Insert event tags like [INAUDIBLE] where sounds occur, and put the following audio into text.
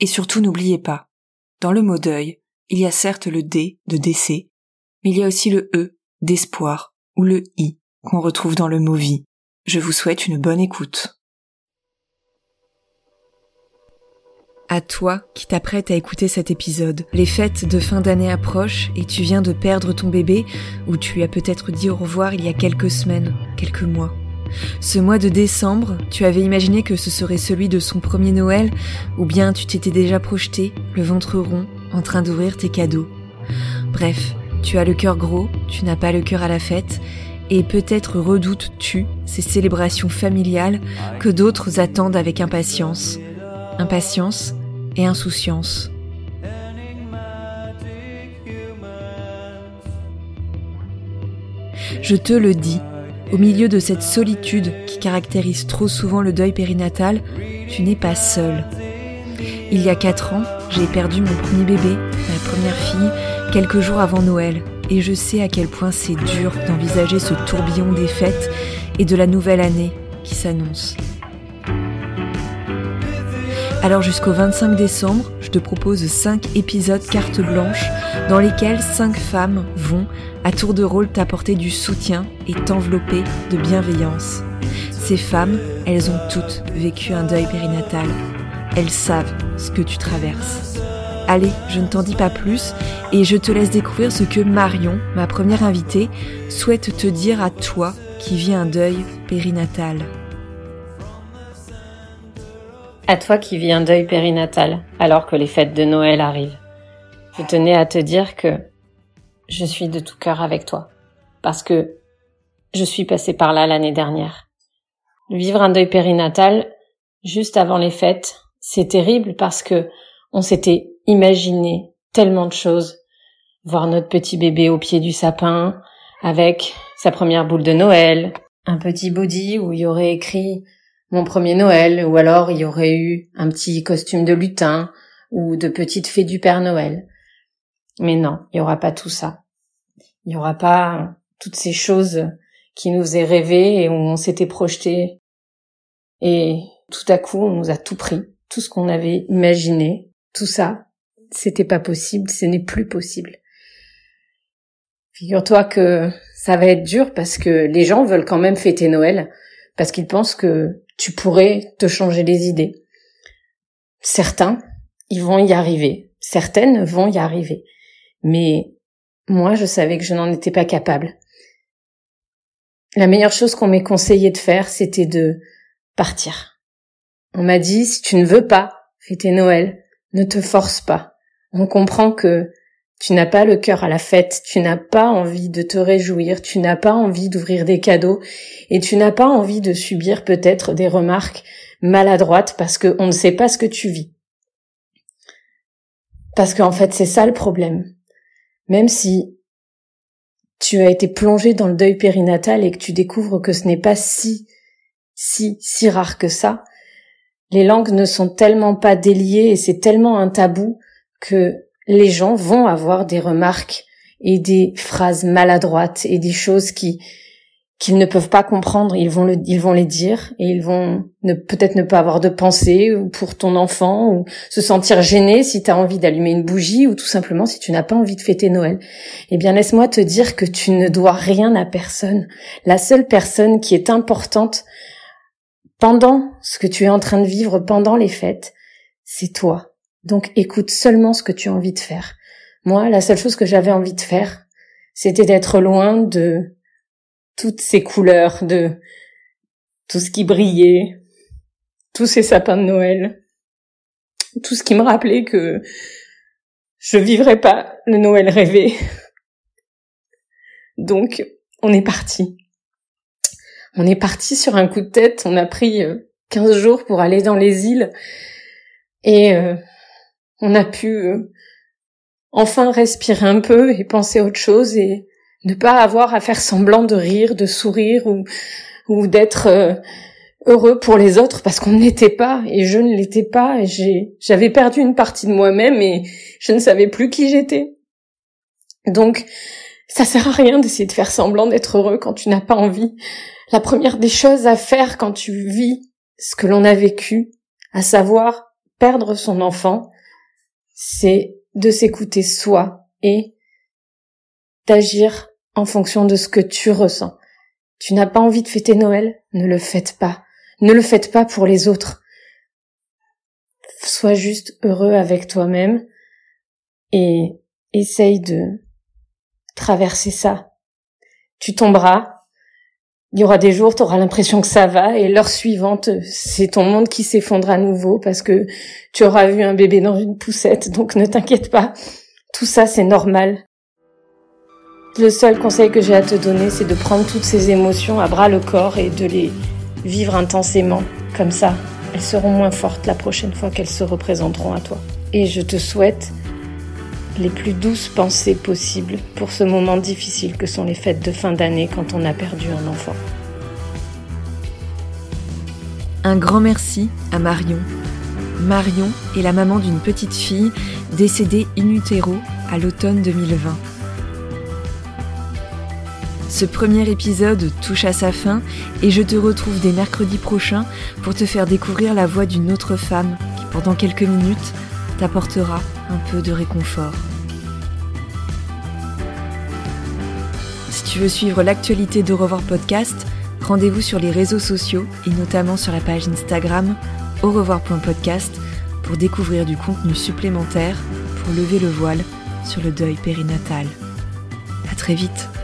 Et surtout n'oubliez pas, dans le mot deuil, il y a certes le D de décès, mais il y a aussi le E d'espoir ou le I qu'on retrouve dans le mot vie. Je vous souhaite une bonne écoute. À toi qui t'apprêtes à écouter cet épisode, les fêtes de fin d'année approchent et tu viens de perdre ton bébé ou tu lui as peut-être dit au revoir il y a quelques semaines, quelques mois. Ce mois de décembre, tu avais imaginé que ce serait celui de son premier Noël, ou bien tu t'étais déjà projeté, le ventre rond, en train d'ouvrir tes cadeaux. Bref, tu as le cœur gros, tu n'as pas le cœur à la fête, et peut-être redoutes-tu ces célébrations familiales que d'autres attendent avec impatience. Impatience et insouciance. Je te le dis, au milieu de cette solitude qui caractérise trop souvent le deuil périnatal, tu n'es pas seul. Il y a quatre ans, j'ai perdu mon premier bébé, ma première fille, quelques jours avant Noël, et je sais à quel point c'est dur d'envisager ce tourbillon des fêtes et de la nouvelle année qui s'annonce. Alors jusqu'au 25 décembre, je te propose 5 épisodes carte blanche dans lesquels 5 femmes vont, à tour de rôle, t'apporter du soutien et t'envelopper de bienveillance. Ces femmes, elles ont toutes vécu un deuil périnatal. Elles savent ce que tu traverses. Allez, je ne t'en dis pas plus et je te laisse découvrir ce que Marion, ma première invitée, souhaite te dire à toi qui vis un deuil périnatal. À toi qui vis un deuil périnatal alors que les fêtes de Noël arrivent. Je tenais à te dire que je suis de tout cœur avec toi. Parce que je suis passée par là l'année dernière. Vivre un deuil périnatal juste avant les fêtes, c'est terrible parce que on s'était imaginé tellement de choses. Voir notre petit bébé au pied du sapin, avec sa première boule de Noël, un petit body où il y aurait écrit mon premier Noël, ou alors il y aurait eu un petit costume de lutin, ou de petite fée du Père Noël. Mais non, il n'y aura pas tout ça. Il n'y aura pas toutes ces choses qui nous faisaient rêver et où on s'était projeté. Et tout à coup, on nous a tout pris. Tout ce qu'on avait imaginé, tout ça, c'était pas possible, ce n'est plus possible. Figure-toi que ça va être dur parce que les gens veulent quand même fêter Noël parce qu'ils pensent que tu pourrais te changer les idées. Certains, ils vont y arriver. Certaines vont y arriver. Mais moi, je savais que je n'en étais pas capable. La meilleure chose qu'on m'ait conseillé de faire, c'était de partir. On m'a dit, si tu ne veux pas fêter Noël, ne te force pas. On comprend que tu n'as pas le cœur à la fête, tu n'as pas envie de te réjouir, tu n'as pas envie d'ouvrir des cadeaux et tu n'as pas envie de subir peut-être des remarques maladroites parce qu'on ne sait pas ce que tu vis. Parce qu'en fait, c'est ça le problème. Même si tu as été plongé dans le deuil périnatal et que tu découvres que ce n'est pas si, si, si rare que ça, les langues ne sont tellement pas déliées et c'est tellement un tabou que les gens vont avoir des remarques et des phrases maladroites et des choses qui qu'ils ne peuvent pas comprendre, ils vont le, ils vont les dire et ils vont ne peut-être ne pas avoir de pensée pour ton enfant ou se sentir gêné si tu as envie d'allumer une bougie ou tout simplement si tu n'as pas envie de fêter Noël. Eh bien, laisse-moi te dire que tu ne dois rien à personne. La seule personne qui est importante pendant ce que tu es en train de vivre pendant les fêtes, c'est toi. Donc écoute seulement ce que tu as envie de faire. Moi, la seule chose que j'avais envie de faire, c'était d'être loin de toutes ces couleurs, de tout ce qui brillait, tous ces sapins de Noël, tout ce qui me rappelait que je vivrais pas le Noël rêvé. [LAUGHS] Donc, on est parti. On est parti sur un coup de tête, on a pris 15 euh, jours pour aller dans les îles et euh, on a pu euh, enfin respirer un peu et penser autre chose et ne pas avoir à faire semblant de rire, de sourire ou, d'être euh, heureux pour les autres parce qu'on n'était pas et je ne l'étais pas et j'avais perdu une partie de moi-même et je ne savais plus qui j'étais. Donc ça sert à rien d'essayer de faire semblant d'être heureux quand tu n'as pas envie. La première des choses à faire quand tu vis ce que l'on a vécu, à savoir perdre son enfant, c'est de s'écouter soi et d'agir en fonction de ce que tu ressens. Tu n'as pas envie de fêter Noël Ne le faites pas. Ne le faites pas pour les autres. Sois juste heureux avec toi-même et essaye de traverser ça. Tu tomberas. Il y aura des jours, tu auras l'impression que ça va et l'heure suivante, c'est ton monde qui s'effondre à nouveau parce que tu auras vu un bébé dans une poussette, donc ne t'inquiète pas. Tout ça, c'est normal. Le seul conseil que j'ai à te donner, c'est de prendre toutes ces émotions à bras le corps et de les vivre intensément. Comme ça, elles seront moins fortes la prochaine fois qu'elles se représenteront à toi. Et je te souhaite les plus douces pensées possibles pour ce moment difficile que sont les fêtes de fin d'année quand on a perdu un enfant. Un grand merci à Marion. Marion est la maman d'une petite fille décédée in utero à l'automne 2020. Ce premier épisode touche à sa fin et je te retrouve dès mercredi prochain pour te faire découvrir la voix d'une autre femme qui pendant quelques minutes t'apportera un peu de réconfort. Si tu veux suivre l'actualité de Revoir Podcast, rendez-vous sur les réseaux sociaux et notamment sur la page Instagram au revoir.podcast pour découvrir du contenu supplémentaire pour lever le voile sur le deuil périnatal. À très vite!